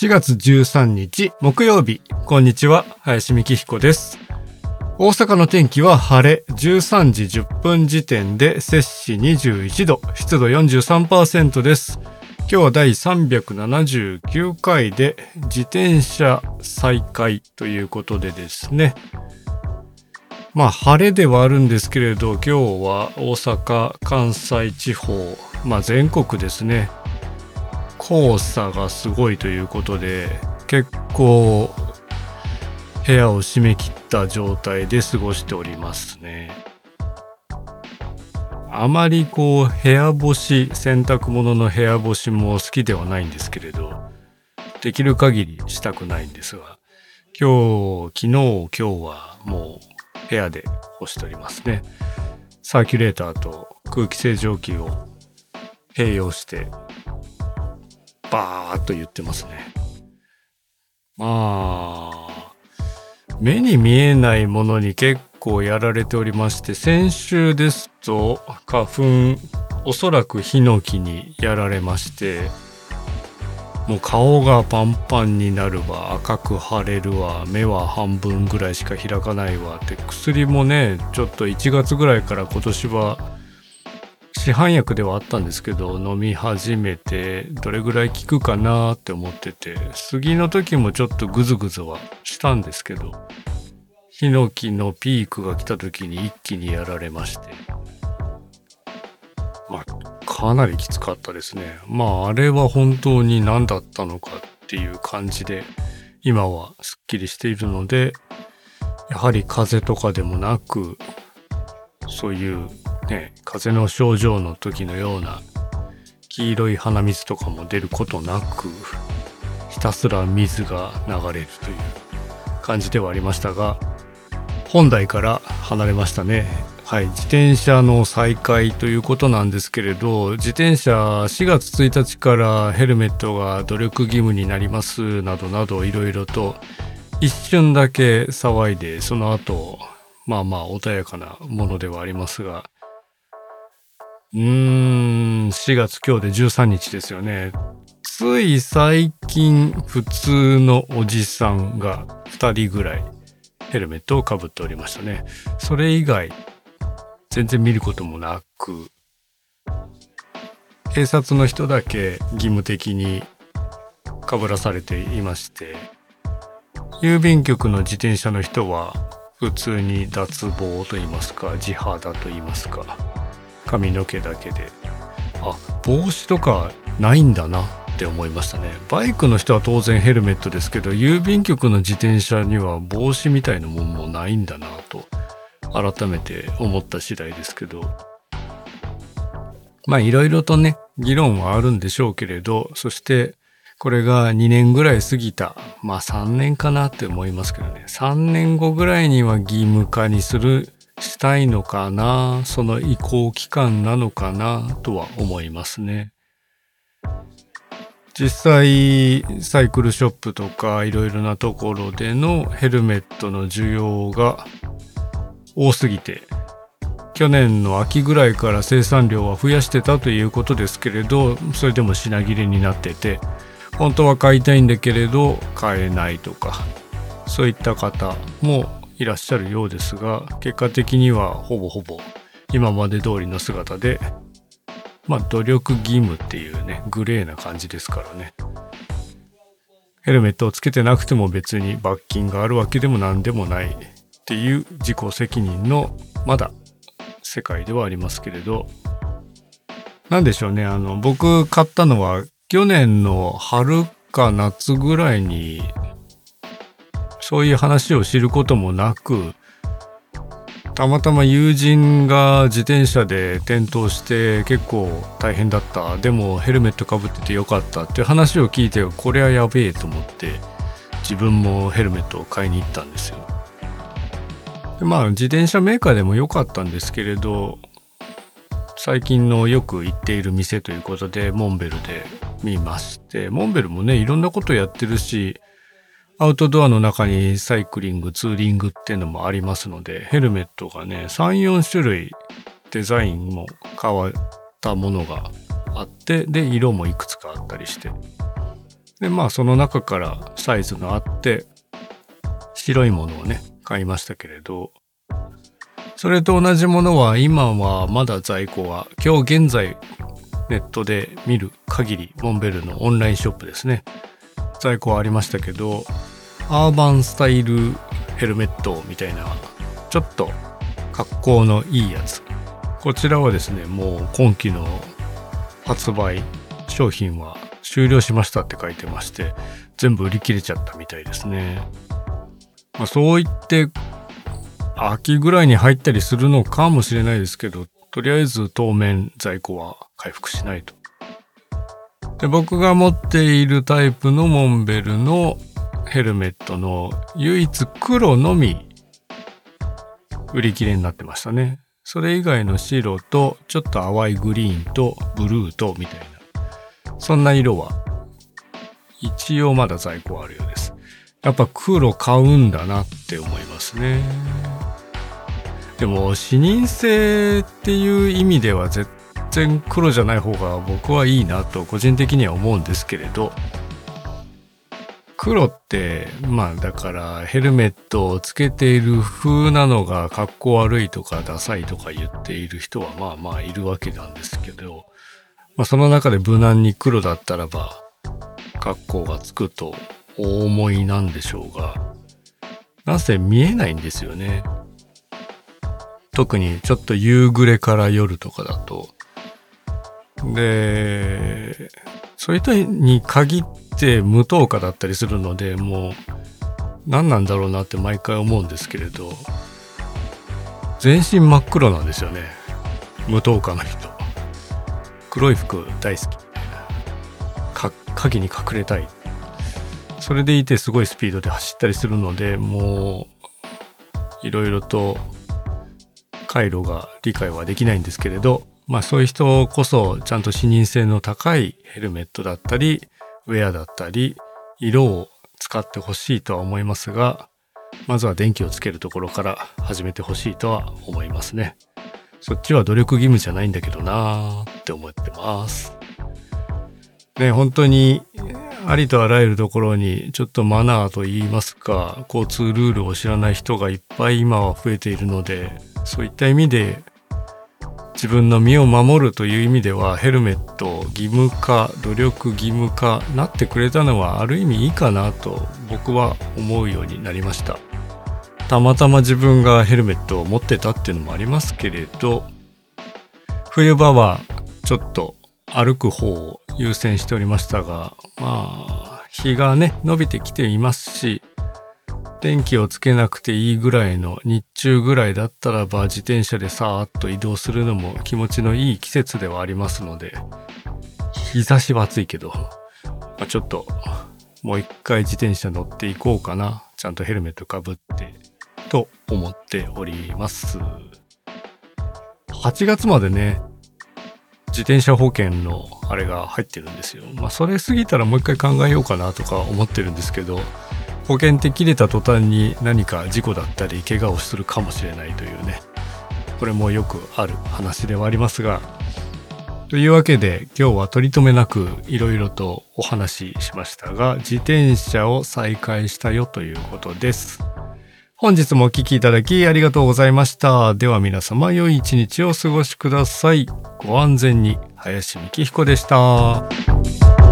4月13日木曜日、こんにちは、林美希彦です。大阪の天気は晴れ、13時10分時点で摂氏21度、湿度43%です。今日は第379回で自転車再開ということでですね。まあ晴れではあるんですけれど、今日は大阪、関西地方、まあ全国ですね。黄砂がすごいということで結構部屋を閉め切った状態で過ごしておりますね。あまりこう部屋干し洗濯物の部屋干しも好きではないんですけれどできる限りしたくないんですが今日昨日今日はもう部屋で干しておりますね。サーキュレーターと空気清浄機を併用してバーっと言ってますね。まあ、目に見えないものに結構やられておりまして、先週ですと花粉、おそらくヒノキにやられまして、もう顔がパンパンになるわ赤く腫れるわ目は半分ぐらいしか開かないわって薬もねちょっと1月ぐらいから今年は市販薬ではあったんですけど飲み始めてどれぐらい効くかなって思ってて杉の時もちょっとグズグズはしたんですけどヒノキのピークが来た時に一気にやられまして。まあかなりきつかったですね。まああれは本当に何だったのかっていう感じで今はすっきりしているのでやはり風邪とかでもなくそういうね、風邪の症状の時のような黄色い鼻水とかも出ることなくひたすら水が流れるという感じではありましたが本題から離れましたね。はい、自転車の再開ということなんですけれど自転車4月1日からヘルメットが努力義務になりますなどなどいろいろと一瞬だけ騒いでその後まあまあ穏やかなものではありますがうーん、4月今日で13日ですよね。つい最近普通のおじさんが2人ぐらいヘルメットをかぶっておりましたね。それ以外全然見ることもなく警察の人だけ義務的にかぶらされていまして郵便局の自転車の人は普通に脱帽と言いますか地肌と言いますか髪の毛だけで。あ帽子とかないんだなって思いましたね。バイクの人は当然ヘルメットですけど郵便局の自転車には帽子みたいなもんもないんだなと改めて思った次第ですけど。まあいろいろとね議論はあるんでしょうけれどそしてこれが2年ぐらい過ぎた。まあ3年かなって思いますけどね。3年後ぐらいには義務化にするしたいのかなその移行期間なのかなとは思いますね。実際サイクルショップとかいろいろなところでのヘルメットの需要が多すぎて去年の秋ぐらいから生産量は増やしてたということですけれどそれでも品切れになってて本当は買いたいんだけれど買えないとかそういった方もいらっしゃるようですが結果的にはほぼほぼ今まで通りの姿でまあ努力義務っていうねグレーな感じですからね。ヘルメットをつけてなくても別に罰金があるわけでも何でもないっていう自己責任のまだ世界ではありますけれど。何でしょうねあの僕買ったのは去年の春か夏ぐらいにそういう話を知ることもなくたまたま友人が自転車で転倒して結構大変だったでもヘルメットかぶっててよかったって話を聞いてこれはやべえと思って自分もヘルメットを買いに行ったんですよ。でまあ自転車メーカーでも良かったんですけれど最近のよく行っている店ということでモンベルで見ましてモンベルもねいろんなことやってるしアウトドアの中にサイクリング、ツーリングっていうのもありますので、ヘルメットがね、3、4種類デザインも変わったものがあって、で、色もいくつかあったりして、でまあその中からサイズがあって白いものをね買いましたけれど。それと同じものは今はまだ在庫は今日現在ネットで見る限りモンベルのオンラインショップですね。在庫はありましたけどアーバンスタイルヘルメットみたいなちょっと格好のいいやつ。こちらはですねもう今期の発売商品は終了しましたって書いてまして全部売り切れちゃったみたいですね、まあ、そう言って秋ぐらいに入ったりするのかもしれないですけどとりあえず当面在庫は回復しないと。で僕が持っているタイプのモンベルのヘルメットの唯一黒のみ売り切れになってましたね。それ以外の白とちょっと淡いグリーンとブルーとみたいな。そんな色は一応まだ在庫あるようです。やっぱ黒買うんだなって思いますね。でも視認性っていう意味では絶然黒じゃない方が僕はいいなと個人的には思うんですけれど黒ってまあだからヘルメットをつけている風なのがかっこ悪いとかダサいとか言っている人はまあまあいるわけなんですけど、まあ、その中で無難に黒だったらば格好がつくとお思いなんでしょうがなぜ見えないんですよね。特にちょっと夕暮れから夜とかだと。で、そういう人に限って無灯火だったりするのでもう何なんだろうなって毎回思うんですけれど全身真っ黒なんですよね。無灯火の人。黒い服大好きみたいな。影に隠れたい。それでいてすごいスピードで走ったりするのでもういろいろと回路が理解はできないんですけれどまあそういう人こそちゃんと視認性の高いヘルメットだったりウェアだったり色を使ってほしいとは思いますがまずは電気をつけるところから始めてほしいとは思いますね。そっちは努力義務じゃないんだけどなーって思ってます。ね本当にありとあらゆるところにちょっとマナーといいますか交通ルールを知らない人がいっぱい今は増えているのでそういった意味で自分の身を守るという意味ではヘルメット義務化努力義務化なってくれたのはある意味いいかなと僕は思うようになりました。たまたま自分がヘルメットを持ってたっていうのもありますけれど冬場はちょっと歩く方を優先しておりましたがまあ日がね伸びてきていますし電気をつけなくていいぐらいの日中ぐらいだったらば自転車でさーっと移動するのも気持ちのいい季節ではありますので日差しは暑いけど、まあ、ちょっともう一回自転車乗っていこうかな。ちゃんとヘルメットかぶってと思っております。8月までね自転車保険のあれが入ってるんですよ。まあそれ過ぎたらもう一回考えようかなとか思ってるんですけど保険って切れた途端に何か事故だったり怪我をするかもしれないというね。これもよくある話ではありますが。というわけで今日は取り留めなくいろいろとお話ししましたが自転車を再開したよということです。本日もお聴きいただきありがとうございました。では皆様良い一日をお過ごしください。ご安全に林幹彦でした。